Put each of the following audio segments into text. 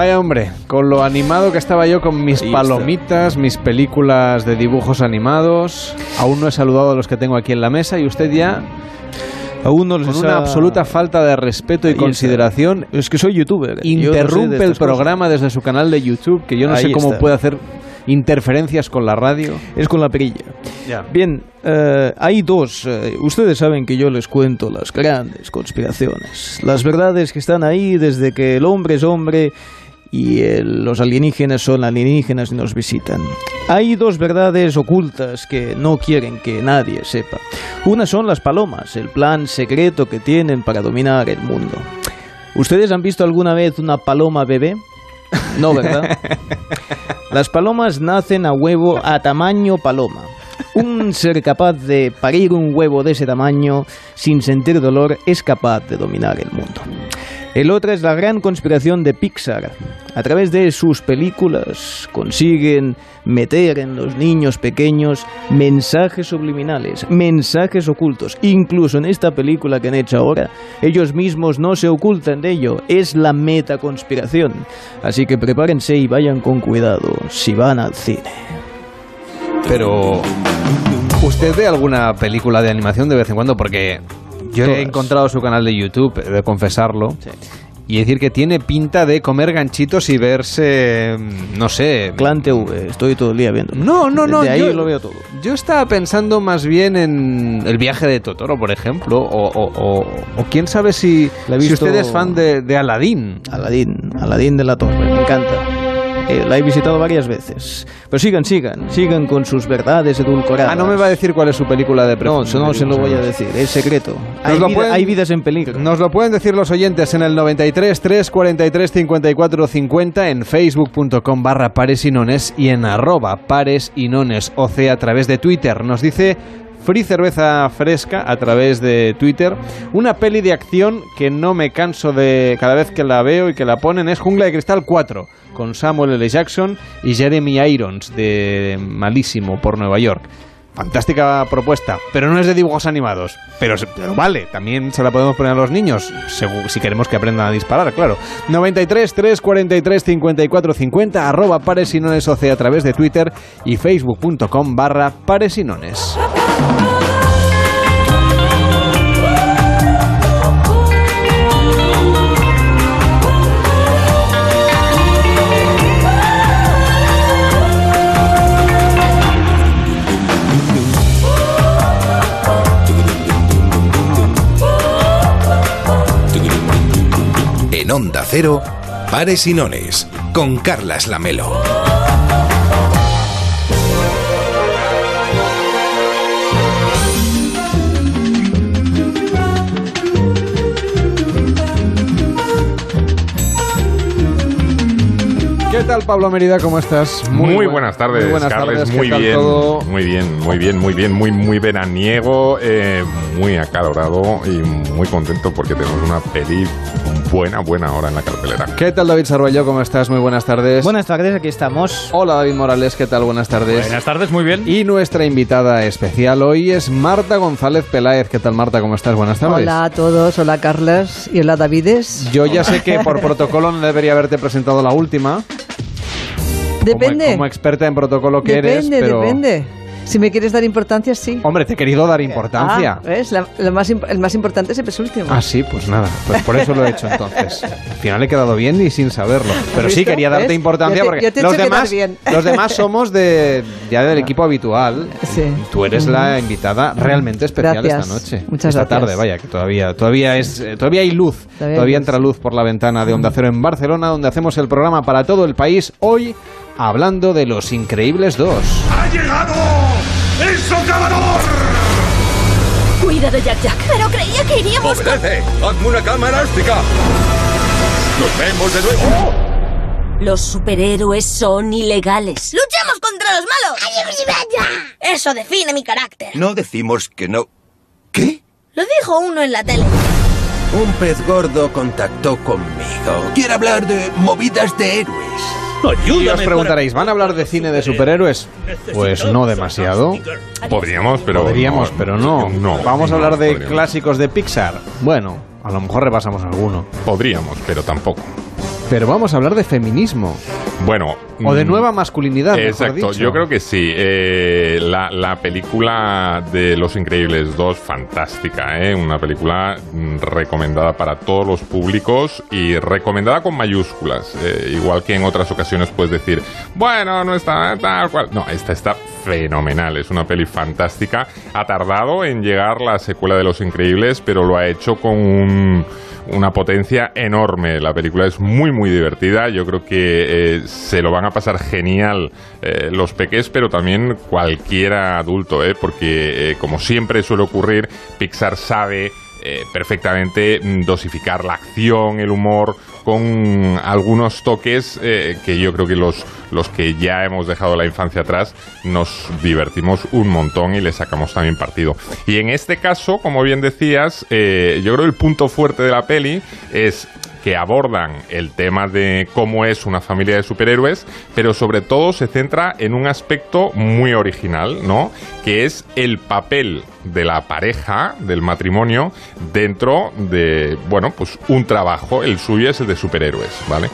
Vaya hombre, con lo animado que estaba yo con mis palomitas, mis películas de dibujos animados. Aún no he saludado a los que tengo aquí en la mesa y usted ya Aún no con les una ha- absoluta falta de respeto y está. consideración Es que soy youtuber. no sé interrumpe el cosas. programa desde su canal de YouTube, que yo no sé cómo está. puede hacer interferencias con la radio. Es con la perilla. Bien, eh, hay dos. eh, ustedes saben que yo les cuento las grandes conspiraciones. Las verdades que están ahí desde que el hombre es hombre y el- los alienígenas son alienígenas y nos visitan. Hay dos verdades ocultas que no quieren que nadie sepa. Una son las palomas, el plan secreto que tienen para dominar el mundo. ¿Ustedes han visto alguna vez una paloma bebé? No, ¿verdad? Las palomas nacen a huevo a tamaño paloma. Un ser capaz de parir un huevo de ese tamaño sin sentir dolor es capaz de dominar el mundo. El otro es la gran conspiración de Pixar. A través de sus películas consiguen meter en los niños pequeños mensajes subliminales, mensajes ocultos. Incluso en esta película que han hecho ahora, ellos mismos no se ocultan de ello. Es la metaconspiración. Así que prepárense y vayan con cuidado si van al cine. Pero, ¿usted ve alguna película de animación de vez en cuando? Porque yo Todas. he encontrado su canal de YouTube, he de confesarlo. Y decir que tiene pinta de comer ganchitos y verse, no sé... Clan TV, estoy todo el día viendo. No, no, no. De ahí yo, lo veo todo. Yo estaba pensando más bien en el viaje de Totoro, por ejemplo, o, o- o- o quién sabe si, si usted es fan de, de Aladdin. Aladín, Aladín de la Torre, me encanta. Eh, la he visitado varias veces. Pero sigan, sigan, sigan con sus verdades edulcoradas. Ah, no me va a decir cuál es su película de No, preferencia. eso no se lo voy a decir, es secreto. Hay, lo vida- pueden- hay vidas en peligro. Nos lo pueden decir los oyentes en el 93 343 54 50 en facebook.com barra pares y en arroba pares y nones o sea, a través de Twitter. Nos dice Free Cerveza Fresca a través de Twitter. Una peli de acción que no me canso de cada vez que la veo y que la ponen es Jungla de Cristal 4 con Samuel L. Jackson y Jeremy Irons de Malísimo por Nueva York. Fantástica propuesta, pero no es de dibujos animados. Pero, pero vale, también se la podemos poner a los niños, si queremos que aprendan a disparar, claro. 93 343 54 50, arroba pares y nones OC a través de Twitter y facebook.com barra pares y nones. En Onda Cero, Pares y Nones, con Carlas Lamelo. Tal, Pablo Merida? ¿Cómo estás? Muy, buen- buenas tardes, muy buenas Carles. tardes, ¿qué muy tal bien, todo? muy bien, muy bien, muy bien, muy muy veraniego, eh, muy acalorado y muy contento porque tenemos una peli buena, buena ahora en la cartelera. ¿Qué tal, David Sarballo? ¿Cómo estás? Muy buenas tardes. Buenas tardes, aquí estamos. Hola, David Morales. ¿Qué tal? Buenas tardes. Buenas tardes, muy bien. Y nuestra invitada especial hoy es Marta González Peláez. ¿Qué tal, Marta? ¿Cómo estás? Buenas tardes. Hola a todos, hola Carlas y hola Davides. Yo ya sé que por protocolo no debería haberte presentado la última. Depende. Como, como experta en protocolo que eres, depende, pero... depende. Si me quieres dar importancia, sí. Hombre, te he querido dar importancia. Ah, ¿ves? La- lo más el más importante siempre es el último. Ah, sí, pues nada, pues por eso lo he hecho entonces. Al final he quedado bien y sin saberlo. Pero sí quería darte ¿Ves? importancia Yo te- porque yo te he los demás, bien. los demás somos de ya del equipo habitual. Sí. Tú eres la invitada realmente especial Gracias. esta noche. Muchas esta gracias. tarde, vaya, que todavía todavía es eh, todavía hay luz, Todavía todavía, hay luz, entra luz por la ventana de Onda Cero en Barcelona, donde hacemos el programa para todo el país hoy hablando de Los Increíbles 2. ¡Ha llegado el socavador! Cuida de Jack Jack. Pero creía que iríamos con... ¡Obedece! ¡Hazme una cama elástica! ¡Nos vemos de nuevo! Los superhéroes son ilegales. ¡Luchamos contra los malos! Eso define mi carácter. No decimos que no. ¿Qué? Lo dijo uno en la tele. Un pez gordo contactó conmigo. Quiere hablar de movidas de héroes. Y os preguntaréis, ¿van a hablar de cine de superhéroes? Pues no demasiado. Podríamos, pero Podríamos, pero no. no, Vamos a no, hablar de podríamos. clásicos de Pixar. Bueno, a lo mejor repasamos alguno. Podríamos, pero tampoco. Pero vamos a hablar de feminismo. Bueno. O de mm, nueva masculinidad, mejor Exacto, dicho. yo creo que sí. Eh, la, la película de Los Increíbles 2, fantástica, ¿eh? Una película mm, recomendada para todos los públicos y recomendada con mayúsculas. Eh, igual que en otras ocasiones puedes decir, bueno, no está tal cual. No, esta está fenomenal, es una peli fantástica. Ha tardado en llegar la secuela de Los Increíbles, pero lo ha hecho con un- una potencia enorme. La película es muy, muy divertida. Yo creo que eh, se lo van a pasar genial eh, los peques, pero también cualquiera adulto, ¿eh? porque eh, como siempre suele ocurrir, Pixar sabe perfectamente mm, dosificar la acción, el humor, con algunos toques eh, que yo creo que los, los que ya hemos dejado la infancia atrás nos divertimos un montón y le sacamos también partido. Y en este caso, como bien decías, eh, yo creo que el punto fuerte de la peli es que abordan el tema de cómo es una familia de superhéroes, pero sobre todo se centra en un aspecto muy original, ¿no? Que es el papel de la pareja, del matrimonio, dentro de, bueno, pues un trabajo, el suyo es el de superhéroes, ¿vale?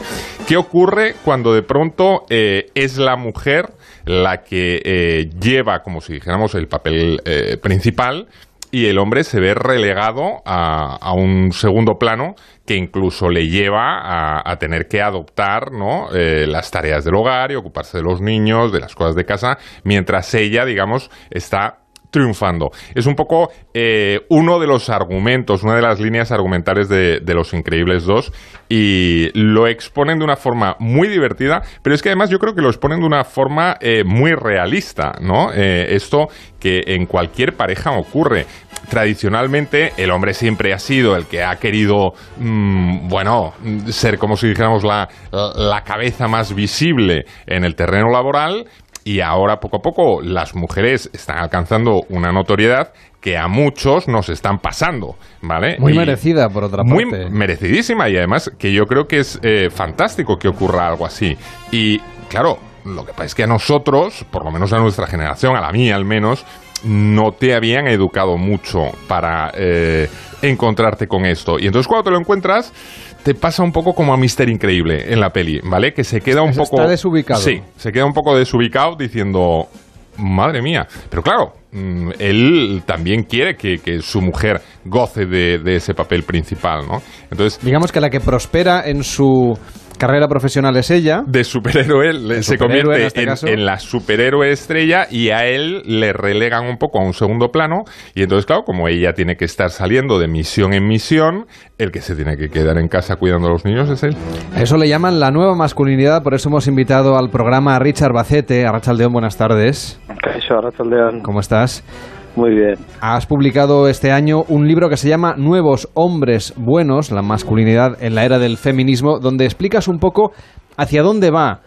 ¿Qué ocurre cuando de pronto eh, es la mujer la que eh, lleva, como si dijéramos, el papel eh, principal? Y el hombre se ve relegado a, a un segundo plano que incluso le lleva a, a tener que adoptar ¿no? Eh, las tareas del hogar y ocuparse de los niños, de las cosas de casa, mientras ella, digamos, está triunfando. Es un poco eh, uno de los argumentos, una de las líneas argumentales de, Los Increíbles 2 y lo exponen de una forma muy divertida, pero es que además yo creo que lo exponen de una forma eh, muy realista, ¿no? Eh, esto que en cualquier pareja ocurre. Tradicionalmente el hombre siempre ha sido el que ha querido, mm, bueno, ser como si dijéramos la, la cabeza más visible en el terreno laboral y ahora poco a poco las mujeres están alcanzando una notoriedad que a muchos nos están pasando, ¿vale? Muy Y- merecida, por otra muy parte. merecidísima y además que yo creo que es eh, fantástico que ocurra algo así. Y claro, lo que pasa es que a nosotros, por lo menos a nuestra generación, a la mía al menos, no te habían educado mucho para eh, encontrarte con esto. Y entonces cuando te lo encuentras, te pasa un poco como a Mister Increíble en la peli, ¿vale? Que se queda un Está poco... desubicado. Sí, se queda un poco desubicado diciendo, madre mía. Pero claro, mm, él también quiere que, que su mujer goce de, de ese papel principal, ¿no? Entonces, Digamos que la que prospera en su carrera profesional es ella. de superhéroe le- se superhéroe convierte en este en, en la superhéroe estrella y a él le relegan un poco a un segundo plano y entonces claro como ella tiene que estar saliendo de misión en misión el que se tiene que quedar en casa cuidando a los niños es él A eso le llaman la nueva masculinidad, por eso hemos invitado al programa a Richard Bacete. Arrachaldeón, buenas tardes. Caixo, Arratsaldeon. ¿Cómo estás? Muy bien. Has publicado este año un libro que se llama Nuevos Hombres Buenos, la masculinidad en la era del feminismo, donde explicas un poco hacia dónde va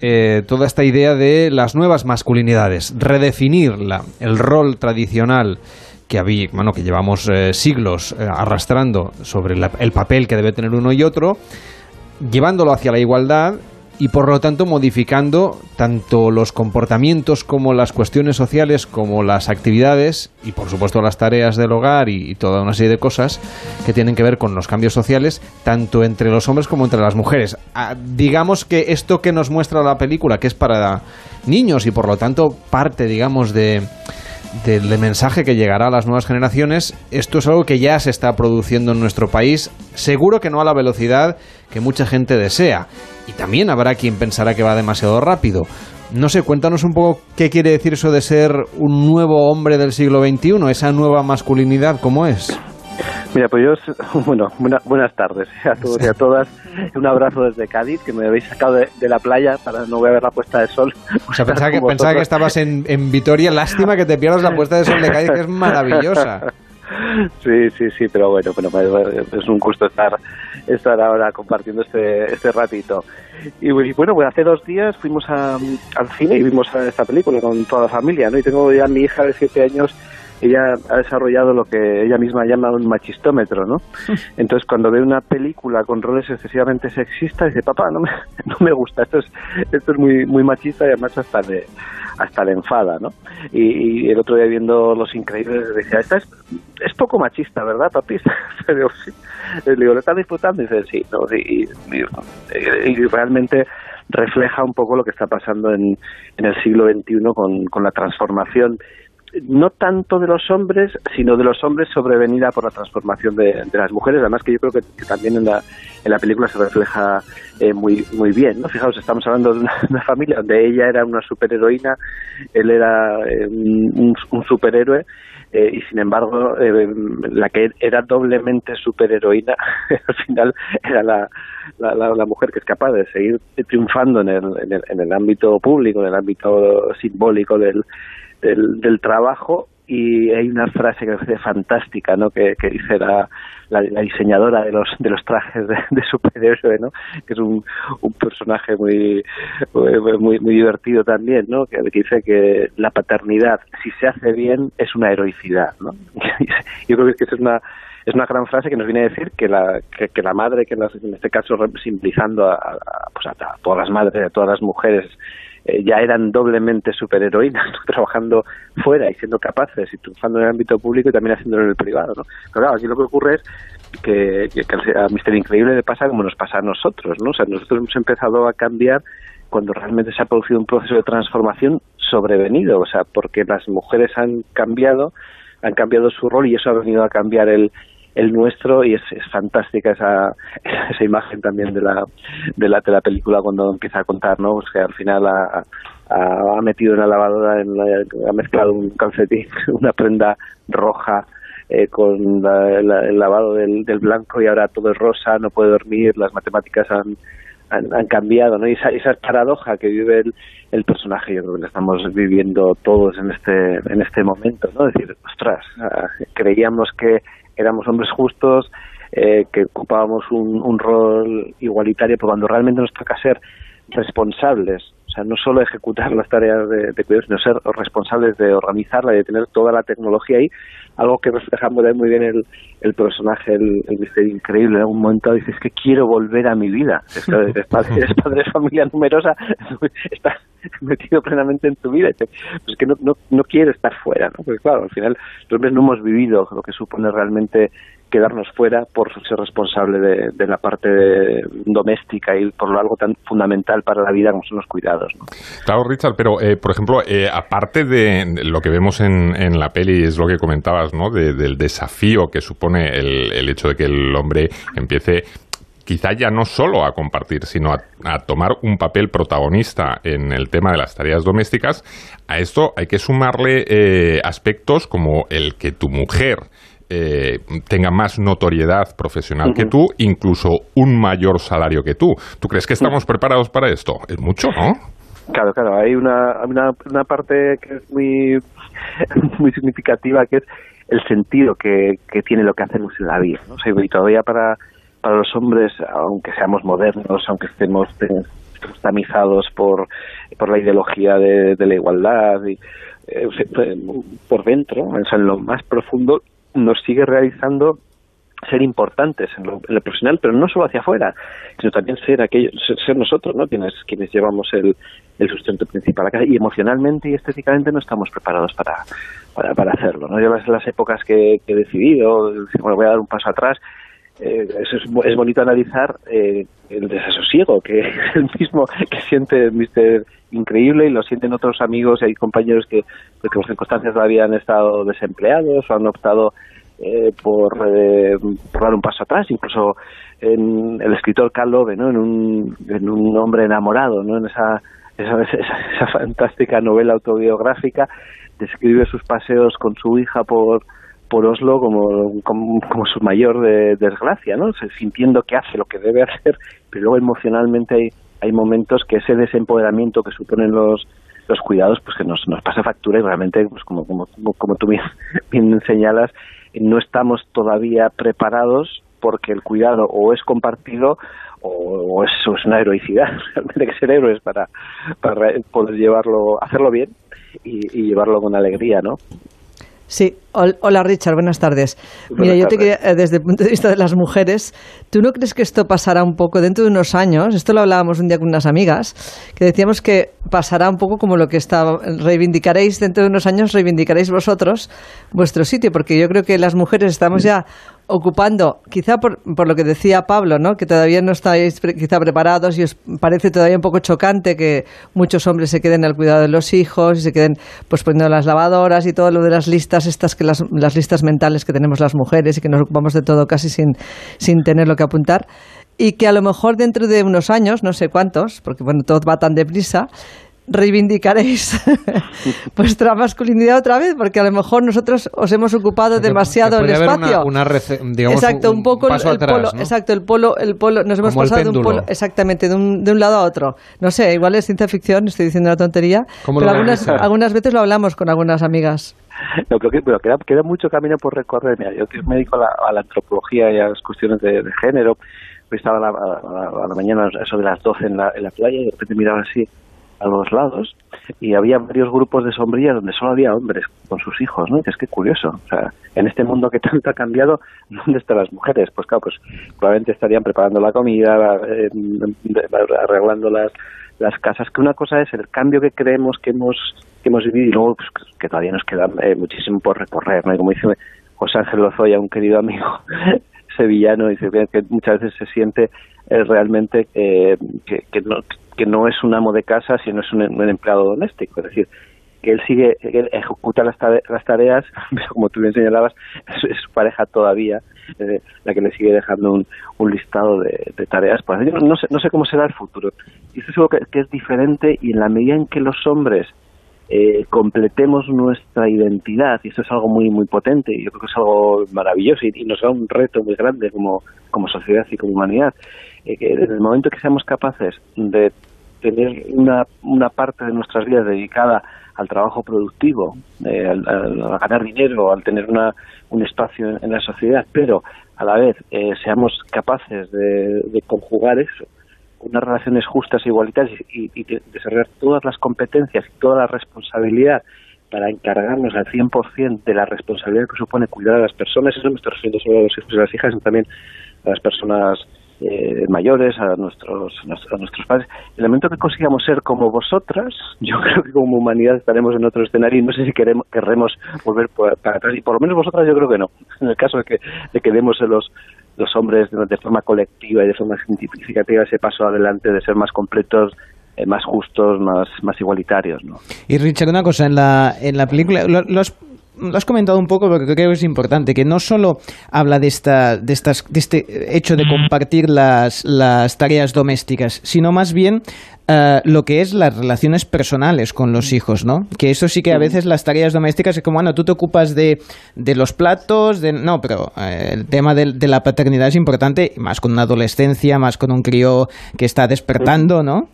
eh, toda esta idea de las nuevas masculinidades, redefinir la- el rol tradicional que había, bueno, que llevamos eh, siglos eh, arrastrando sobre la- el papel que debe tener uno y otro, llevándolo hacia la igualdad y por lo tanto modificando tanto los comportamientos como las cuestiones sociales como las actividades y por supuesto las tareas del hogar y, toda una serie de cosas que tienen que ver con los cambios sociales tanto entre los hombres como entre las mujeres. Ah, digamos que esto que nos muestra la película que es para niños y por lo tanto parte digamos de del mensaje que llegará a las nuevas generaciones, esto es algo que ya se está produciendo en nuestro país, seguro que no a la velocidad que mucha gente desea. Y también habrá quien pensará que va demasiado rápido. No sé, cuéntanos un poco qué quiere decir eso de ser un nuevo hombre del siglo XXI, esa nueva masculinidad, ¿cómo es? Mira, pues yo, bueno, buena- buenas tardes a todos y a todas. Un abrazo desde Cádiz, que me habéis sacado de, de la playa para no voy a ver la puesta de sol. O sea, pensaba que, pensaba que estabas en, en Vitoria. Lástima que te pierdas la puesta de sol de Cádiz, que es maravillosa. Sí, sí, sí, pero bueno, bueno, es un gusto estar estar ahora compartiendo este, este ratito. Y, bueno, pues hace dos días fuimos a- al cine y vimos esta película con toda la familia, ¿no? Y tengo ya mi hija de siete años ella ha desarrollado lo que ella misma llama un machistómetro, ¿no? Entonces, cuando ve una película con roles excesivamente sexistas, dice, papá, no me, no me gusta, esto es, esto es muy, muy machista y además hasta le, hasta le enfada, ¿no? Y, el otro día viendo Los Increíbles decía, esta es, es poco machista, ¿verdad, papi? Le sí. Le digo, ¿lo estás disfrutando? Y dice, sí, ¿no? y, y realmente refleja un poco lo que está pasando en, en el siglo XXI con, con la transformación no tanto de los hombres, sino de los hombres sobrevenida por la transformación de, las mujeres, además que yo creo que, también en la, en la película se refleja eh, muy, muy bien, ¿no? Fijaos, estamos hablando de una, familia donde ella era una superheroína, él era eh, un, superhéroe, eh, y sin embargo la que era doblemente superheroína al final era la, la, mujer que es capaz de seguir triunfando en el, en el, en el ámbito público, en el ámbito simbólico del, del, trabajo y hay una frase que me parece fantástica, ¿no? Que, dice la, la, diseñadora de los de los trajes de, de superhéroe, ¿no? Que es un, un personaje muy, muy muy divertido también, ¿no? Que, dice que la paternidad, si se hace bien, es una heroicidad, ¿no? Yo creo que es una es una gran frase que nos viene a decir que la, que, la madre, que en este caso simbolizando a, pues a, todas las madres, a todas las mujeres eh, ya eran doblemente superheroínas, trabajando fuera y siendo capaces y triunfando en el ámbito público y también haciéndolo en el privado. ¿no? Pero claro, aquí lo que ocurre es que, a Mister Increíble le pasa como nos pasa a nosotros. ¿no? O sea, nosotros hemos empezado a cambiar cuando realmente se ha producido un proceso de transformación sobrevenido, o sea, porque las mujeres han cambiado, han cambiado su rol y eso ha venido a cambiar el, el nuestro y es, es fantástica esa, esa imagen también de la, de la de la película cuando empieza a contar ¿no? Pues que al final ha, ha, metido en la lavadora en ha mezclado un calcetín una prenda roja eh, con el lavado del, blanco y ahora todo es rosa no puede dormir las matemáticas han han, cambiado, ¿no? Y esa, esa paradoja que vive el, el, personaje, yo creo la estamos viviendo todos en este en este momento, ¿no? Es decir, ostras, ah, creíamos que éramos hombres justos, eh, que ocupábamos un, un, rol igualitario, pero cuando realmente nos toca ser responsables, o sea, no solo ejecutar las tareas de, de cuidado, sino ser responsables de organizarla y de tener toda la tecnología ahí, algo que refleja muy bien el, el personaje, el, el misterio increíble. En un momento dices que quiero volver a mi vida. Es, eres, padre, de familia numerosa, estás metido plenamente en tu vida. Es pues que no, no, no quiero estar fuera, ¿no? Porque claro, al final los hombres no hemos vivido lo que supone realmente quedarnos fuera por ser responsable de, la parte doméstica y por lo algo tan fundamental para la vida como son los cuidados. Claro, Richard, pero eh, por ejemplo, eh, aparte de lo que vemos en, en, la peli, es lo que comentabas, ¿no? del desafío que supone el, el hecho de que el hombre empiece quizá ya no solo a compartir, sino a, tomar un papel protagonista en el tema de las tareas domésticas, a esto hay que sumarle eh, aspectos como el que tu mujer eh, tenga más notoriedad profesional que tú, incluso un mayor salario que tú. ¿Tú crees que estamos preparados para esto? Es mucho, ¿no? Claro, claro. Hay una, una, parte que es muy, muy significativa, que es el sentido que, tiene lo que hacemos en la vida. ¿no? y todavía para, para los hombres, aunque seamos modernos, aunque estemos tamizados por, por la ideología de, la igualdad, y, eh, por dentro, en lo más profundo, nos sigue realizando ser importantes en lo, profesional, pero no solo hacia afuera, sino también ser aquellos, ser, nosotros, ¿no? Quienes, quienes llevamos el, el sustento principal a casa y emocionalmente y estéticamente no estamos preparados para, para, para hacerlo, ¿no? Yo las, las épocas que, he decidido, bueno, voy a dar un paso atrás, eh, es, es, bonito analizar eh, el desasosiego que es el mismo que siente Mister Increíble y lo sienten otros amigos y hay compañeros que, pues, que por circunstancias todavía han estado desempleados o han optado eh, por, dar un paso atrás, incluso en el escritor Carl Love, ¿no? en, un, en un hombre enamorado, ¿no? en esa, esa, esa fantástica novela autobiográfica, describe sus paseos con su hija por por Oslo como, como, su mayor desgracia, ¿no? sintiendo que hace lo que debe hacer, pero luego emocionalmente hay, hay momentos que ese desempoderamiento que suponen los, los cuidados, pues que nos, nos pasa factura y realmente, pues como, como, como tú bien, señalas, no estamos todavía preparados porque el cuidado o es compartido o, es una heroicidad, realmente que ser héroes para, para poder llevarlo, hacerlo bien y, y llevarlo con alegría, ¿no? Sí, hola Richard, buenas tardes. Mira, yo te quería, eh, desde el punto de vista de las mujeres, ¿tú no crees que esto pasará un poco dentro de unos años? Esto lo hablábamos un día con unas amigas, que decíamos que pasará un poco como lo que está, reivindicaréis dentro de unos años, reivindicaréis vosotros vuestro sitio, porque yo creo que las mujeres estamos ya ocupando, quizá por, por, lo que decía Pablo, ¿no? que todavía no estáis quizá preparados y os parece todavía un poco chocante que muchos hombres se queden al cuidado de los hijos y se queden pues poniendo las lavadoras y todo lo de las listas estas que las, las listas mentales que tenemos las mujeres y que nos ocupamos de todo casi sin, sin tener lo que apuntar y que a lo mejor dentro de unos años, no sé cuántos, porque bueno, todo va tan deprisa, reivindicaréis vuestra masculinidad otra vez, porque a lo mejor nosotros os hemos ocupado demasiado el espacio. exacto, un, poco el, polo, exacto, el polo, el polo, nos hemos pasado de un polo, exactamente, de un, de un lado a otro. No sé, igual es ciencia ficción, estoy diciendo una tontería, pero algunas, algunas veces lo hablamos con algunas amigas. No, creo que pero queda, queda mucho camino por recorrer. Mira, yo que me dedico a la, a la antropología y a las cuestiones de, género, pues estaba a la, a, la, mañana, eso de las 12 en la, en la playa, y de repente miraba así a los lados y había varios grupos de sombrillas donde solo había hombres con sus hijos, ¿no? Y es que curioso, o sea, en este mundo que tanto ha cambiado, ¿dónde están las mujeres? Pues claro, pues probablemente estarían preparando la comida, eh, arreglando las, las casas, que una cosa es el cambio que creemos que hemos que hemos vivido y luego pues, que todavía nos queda eh, muchísimo por recorrer, ¿no? Como dice José Ángel Lozoya, un querido amigo sevillano, dice que muchas veces se siente eh, realmente que, que, no, que no es un amo de casa, sino es un, empleado doméstico. Es decir, que él sigue, él ejecuta las, tareas, como tú bien señalabas, es, su pareja todavía eh, la que le sigue dejando un, listado de, tareas. Pues no sé, no sé cómo será el futuro. Y esto es algo que, es diferente y en la medida en que los hombres eh, completemos nuestra identidad, y esto es algo muy muy potente, y yo creo que es algo maravilloso y, nos da un reto muy grande como, como sociedad y como humanidad, eh, que en el momento que seamos capaces de tener una, una parte de nuestras vidas dedicada al trabajo productivo, eh, al, ganar dinero, al tener una, un espacio en, la sociedad, pero a la vez eh, seamos capaces de, conjugar eso, unas relaciones justas e igualitarias y, desarrollar todas las competencias y toda la responsabilidad para encargarnos al 100% de la responsabilidad que supone cuidar a las personas, eso me estoy refiriendo solo a los hijos y las hijas, sino también a las personas eh, mayores, a nuestros, a nuestros padres. El momento que consigamos ser como vosotras, yo creo que como humanidad estaremos en otro escenario y no sé si queremos, querremos volver para atrás. Y por lo menos vosotras yo creo que no. En el caso de que, de que demos los, los hombres de, forma colectiva y de forma significativa ese paso adelante de ser más completos, eh, más justos, más, más igualitarios. ¿no? Y Richard, una cosa, en la, en la película, los lo has comentado un poco porque creo que es importante, que no solo habla de, esta, de, estas, de este hecho de compartir las, las tareas domésticas, sino más bien eh, lo que es las relaciones personales con los hijos, ¿no? Que eso sí que a veces las tareas domésticas es como, bueno, tú te ocupas de, de los platos, de... No, pero eh, el tema de, de, la paternidad es importante, más con una adolescencia, más con un crío que está despertando, ¿no?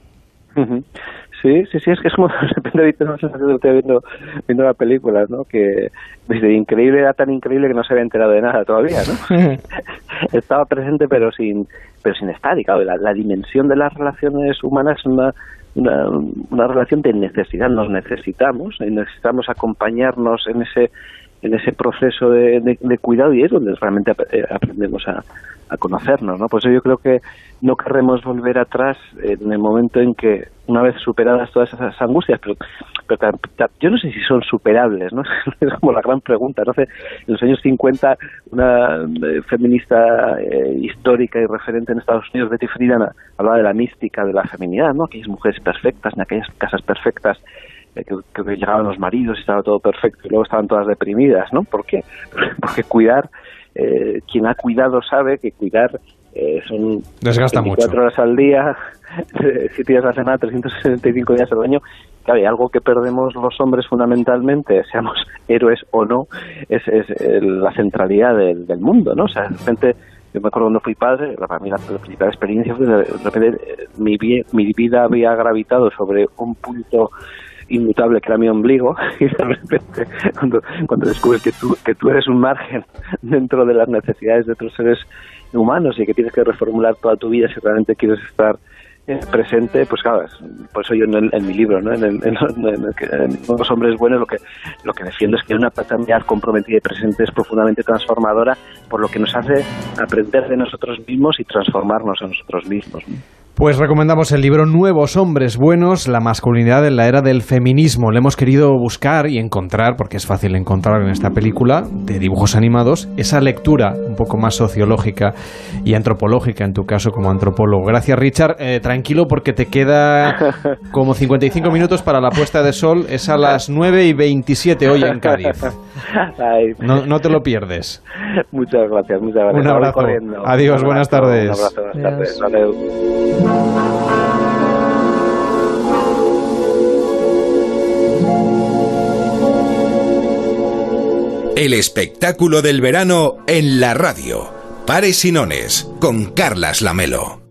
Sí, sí, sí, es que es como de repente sensación de estoy viendo, viendo la película, ¿no? Que desde increíble era tan increíble que no se había enterado de nada todavía, ¿no? Estaba presente pero sin pero sin estar, y claro, la, la dimensión de las relaciones humanas es una, una, una relación de necesidad, nos necesitamos, y necesitamos acompañarnos en ese en ese proceso de, de, cuidado y es donde realmente eh, aprendemos a, a conocernos, ¿no? Por eso yo creo que no querremos volver atrás en el momento en que, una vez superadas todas esas angustias, pero, pero yo no sé si son superables, ¿no? Es como la gran pregunta, no en los años 50 una eh, feminista eh, histórica y referente en Estados Unidos, Betty Friedan, hablaba de la mística de la feminidad, ¿no? Aquellas mujeres perfectas, en aquellas casas perfectas, que, que, llegaban los maridos y estaba todo perfecto y luego estaban todas deprimidas, ¿no? ¿Por qué? Porque cuidar eh, quien ha cuidado sabe que cuidar eh, son Desgasta 24 horas al día, 7 días a la semana, 365 días al año. Claro, algo que perdemos los hombres fundamentalmente, seamos héroes o no, es, la centralidad del, mundo, ¿no? O sea, de repente, yo me acuerdo cuando fui padre, para mí la, principal experiencia fue de repente eh, mi, mi vida había gravitado sobre un punto inmutable que era mi ombligo y de repente cuando, cuando descubres que tú, que tú eres un margen dentro de las necesidades de otros seres humanos y que tienes que reformular toda tu vida si realmente quieres estar presente, pues claro, por eso yo en, mi libro, ¿no? en, Los hombres buenos, lo que, lo que defiendo es que una paternidad comprometida y presente es profundamente transformadora, por lo que nos hace aprender de nosotros mismos y transformarnos a nosotros mismos. Pues recomendamos el libro Nuevos Hombres Buenos, la masculinidad en la era del feminismo. Le hemos querido buscar y encontrar, porque es fácil encontrar en esta película de dibujos animados, esa lectura un poco más sociológica y antropológica, en tu caso como antropólogo. Gracias Richard. Eh, tranquilo porque te queda como 55 minutos para la puesta de sol. Es a las 9 y 27 hoy en Cádiz. No, te lo pierdes. Muchas gracias, muchas gracias. Un abrazo. Adiós, buenas tardes. Un abrazo, buenas tardes. El espectáculo del verano en la radio. Pares y Nones con Carlas Lamelo.